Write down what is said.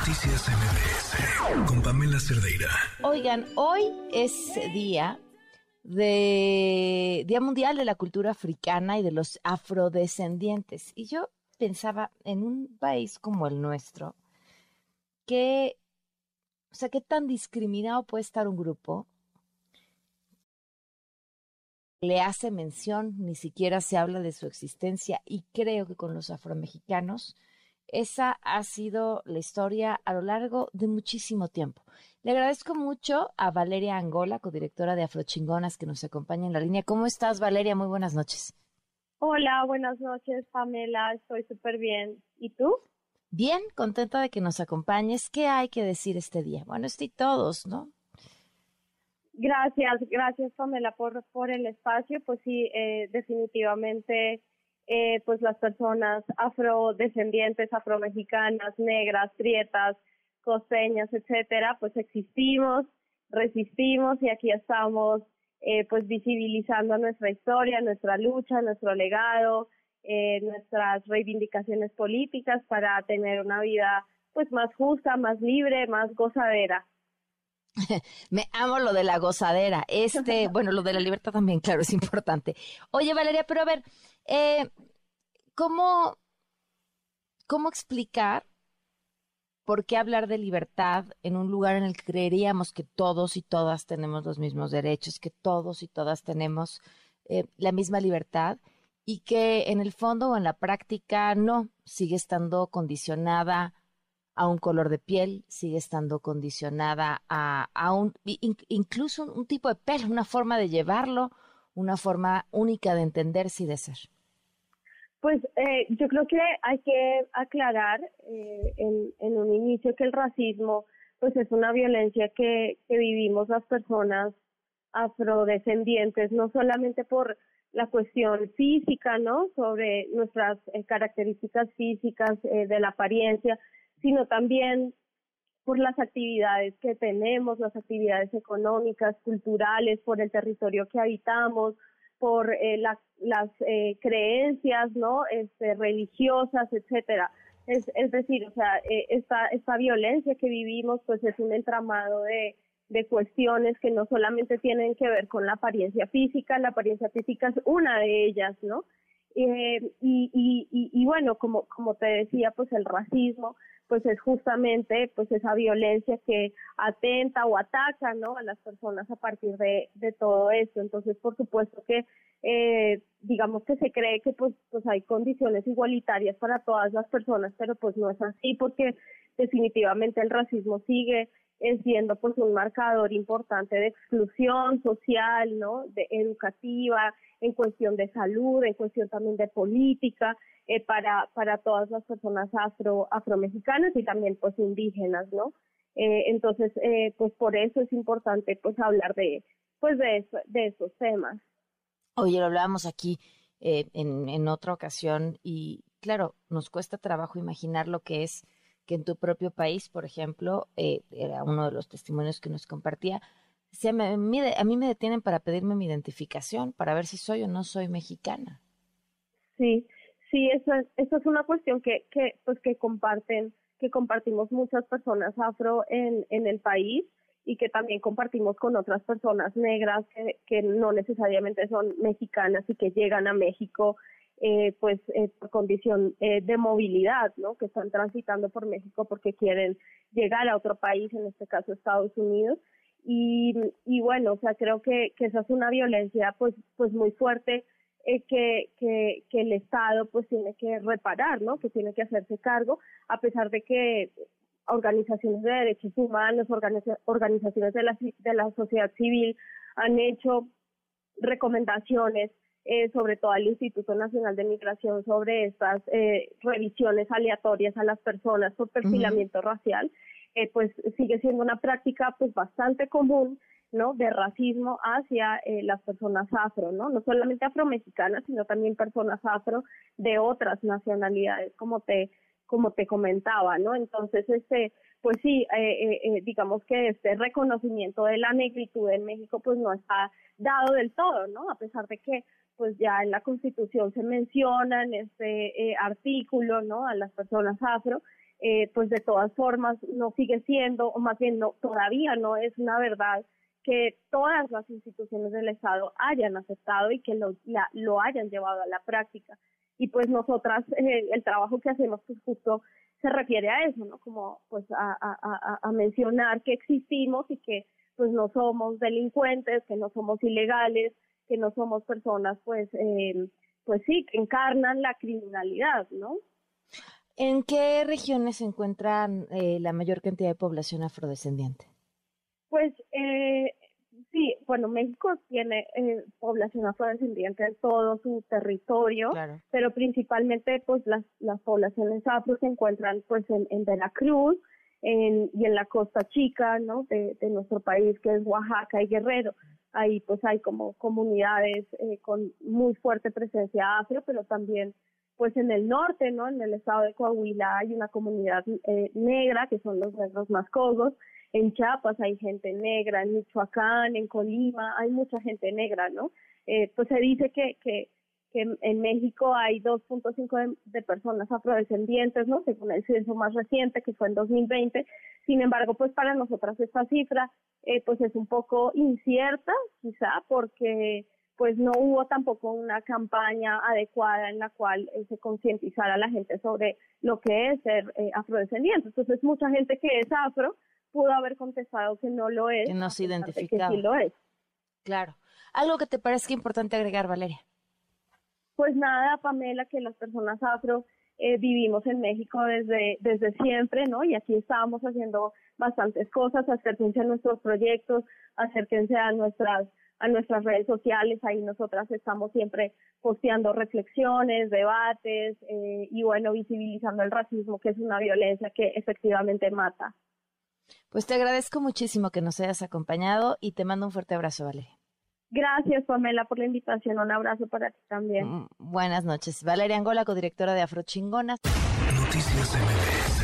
Noticias MBS con Pamela Cerdeira. Oigan, hoy es día de Día Mundial de la Cultura Africana y de los afrodescendientes. Y yo pensaba en un país como el nuestro, que, o sea, qué tan discriminado puede estar un grupo le hace mención, ni siquiera se habla de su existencia y creo que con los afromexicanos esa ha sido la historia a lo largo de muchísimo tiempo. Le agradezco mucho a Valeria Angola, codirectora de Afrochingonas, que nos acompaña en la línea. ¿Cómo estás, Valeria? Muy buenas noches. Hola, buenas noches, Pamela. Estoy súper bien. ¿Y tú? Bien, contenta de que nos acompañes. ¿Qué hay que decir este día? Bueno, estoy todos, ¿no? Gracias, gracias, Pamela, por, por el espacio. Pues sí, eh, definitivamente eh, pues las personas afrodescendientes, afromexicanas, negras, prietas, costeñas, etcétera, pues existimos, resistimos y aquí estamos eh, pues visibilizando nuestra historia, nuestra lucha, nuestro legado, eh, nuestras reivindicaciones políticas para tener una vida pues más justa, más libre, más gozadera. Me amo lo de la gozadera. Este, bueno, lo de la libertad también, claro, es importante. Oye, Valeria, pero a ver, eh, ¿cómo, ¿cómo explicar por qué hablar de libertad en un lugar en el que creeríamos que todos y todas tenemos los mismos derechos, que todos y todas tenemos eh, la misma libertad y que en el fondo o en la práctica no, sigue estando condicionada a un color de piel, sigue estando condicionada a, a un, incluso un tipo de pelo, una forma de llevarlo, una forma única de entenderse y de ser? Pues eh, yo creo que hay que aclarar eh, en, un inicio que el racismo pues es una violencia que, que vivimos las personas afrodescendientes, no solamente por la cuestión física, ¿no? Sobre nuestras eh, características físicas eh, de la apariencia, sino también por las actividades que tenemos, las actividades económicas, culturales, por el territorio que habitamos, por eh, las eh, creencias, ¿no? Este, religiosas, etcétera. Es, decir, o sea, eh, esta, esta violencia que vivimos, pues es un entramado de cuestiones que no solamente tienen que ver con la apariencia física, la apariencia física es una de ellas, ¿no? Eh, y, y, y, bueno, como, como te decía, pues el racismo, pues es justamente pues esa violencia que atenta o ataca, ¿no? A las personas a partir de, todo esto. Entonces, por supuesto que, eh, digamos que se cree que pues, pues hay condiciones igualitarias para todas las personas, pero pues no es así porque definitivamente el racismo sigue siendo pues un marcador importante de exclusión social, ¿no? De educativa, en cuestión de salud, en cuestión también de política, eh, para, para todas las personas afro, afromexicanas y también pues indígenas, ¿no? Eh, entonces, eh, pues por eso es importante pues hablar de, pues de, de esos temas. Oye, lo hablábamos aquí en, en otra ocasión y claro, nos cuesta trabajo imaginar lo que es que en tu propio país, por ejemplo, eh, era uno de los testimonios que nos compartía, se me, a mí me detienen para pedirme mi identificación, para ver si soy o no soy mexicana. Sí, sí, eso es, eso es una cuestión que, que, pues, que comparten, que compartimos muchas personas afro en, en el país y que también compartimos con otras personas negras que no necesariamente son mexicanas y que llegan a México eh, pues eh, por condición eh, de movilidad, ¿no? Que están transitando por México porque quieren llegar a otro país, en este caso Estados Unidos. Y, y bueno, o sea, creo que, que esa es una violencia pues, pues muy fuerte eh, que, que, que el Estado pues tiene que reparar, ¿no? Que tiene que hacerse cargo, a pesar de que organizaciones de derechos humanos, organizaciones de la, de la sociedad civil han hecho recomendaciones eh, sobre todo al Instituto Nacional de Migración, sobre estas eh, revisiones aleatorias a las personas por perfilamiento racial, eh, pues sigue siendo una práctica pues bastante común ¿no? de racismo hacia eh, las personas afro, ¿no? No solamente afromexicanas, sino también personas afro de otras nacionalidades, como te como te comentaba, ¿no? Entonces, este, pues sí, eh, eh, digamos que este reconocimiento de la negritud en México, pues no está dado del todo, ¿no? A pesar de que pues ya en la Constitución se menciona en este eh, artículo, ¿no? A las personas afro, eh, pues de todas formas no sigue siendo, o más bien no, todavía no es una verdad que todas las instituciones del Estado hayan aceptado y que lo, lo hayan llevado a la práctica. Y pues nosotras, eh, el trabajo que hacemos, pues justo se refiere a eso, ¿no? Como pues a, a, a, mencionar que existimos y que pues no somos delincuentes, que no somos ilegales, que no somos personas pues, eh, pues sí, que encarnan la criminalidad, ¿no? ¿En qué regiones se encuentran eh, la mayor cantidad de población afrodescendiente? Pues eh, sí, bueno, México tiene eh, población afrodescendiente en todo su territorio, pero principalmente pues las, las poblaciones afro se encuentran pues en, en Veracruz en, y en la costa chica, ¿no? De, de nuestro país que es Oaxaca y Guerrero. Ahí pues hay como comunidades eh, con muy fuerte presencia afro, pero también pues en el norte, ¿no? En el estado de Coahuila hay una comunidad eh, negra, que son los negros mascogos. En Chiapas hay gente negra, en Michoacán, en Colima, hay mucha gente negra, ¿no? Eh, pues se dice que, que, que en México hay 2.5 de, personas afrodescendientes, ¿no? Según el censo más reciente, que fue en 2020. Sin embargo, pues para nosotras esta cifra, eh, pues es un poco incierta, quizá, porque pues no hubo tampoco una campaña adecuada en la cual eh, se concientizara a la gente sobre lo que es ser eh, afrodescendiente. Entonces, mucha gente que es afro pudo haber contestado que no lo es. Que no se identificaba. Que sí lo es. Claro. ¿Algo que te parezca importante agregar, Valeria? Pues nada, Pamela, que las personas afro eh, vivimos en México desde, desde siempre, ¿no? Y aquí estábamos haciendo bastantes cosas, acérquense a nuestros proyectos, acérquense a nuestras a nuestras redes sociales, ahí nosotras estamos siempre posteando reflexiones, debates eh, y bueno, visibilizando el racismo, que es una violencia que efectivamente mata. Pues te agradezco muchísimo que nos hayas acompañado y te mando un fuerte abrazo, Valeria. Gracias, Pamela, por la invitación. Un abrazo para ti también. Mm, buenas noches. Valeria Angola, codirectora de Afrochingonas. Noticias MBS